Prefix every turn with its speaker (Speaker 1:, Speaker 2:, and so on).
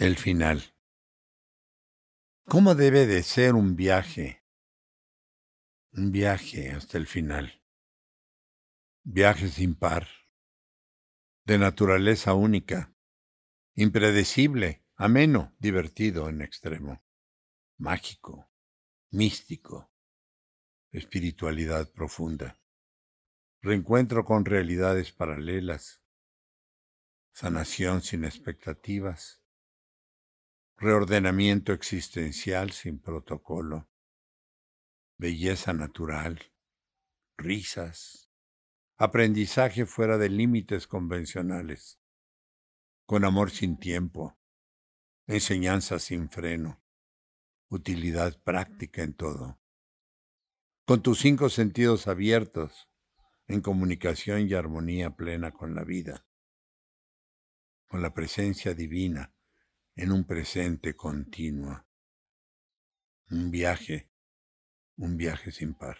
Speaker 1: El final. ¿Cómo debe de ser un viaje? Un viaje hasta el final. Viaje sin par. De naturaleza única. Impredecible, ameno, divertido en extremo. Mágico, místico. Espiritualidad profunda. Reencuentro con realidades paralelas. Sanación sin expectativas reordenamiento existencial sin protocolo, belleza natural, risas, aprendizaje fuera de límites convencionales, con amor sin tiempo, enseñanza sin freno, utilidad práctica en todo, con tus cinco sentidos abiertos, en comunicación y armonía plena con la vida, con la presencia divina, en un presente continuo. Un viaje, un viaje sin par.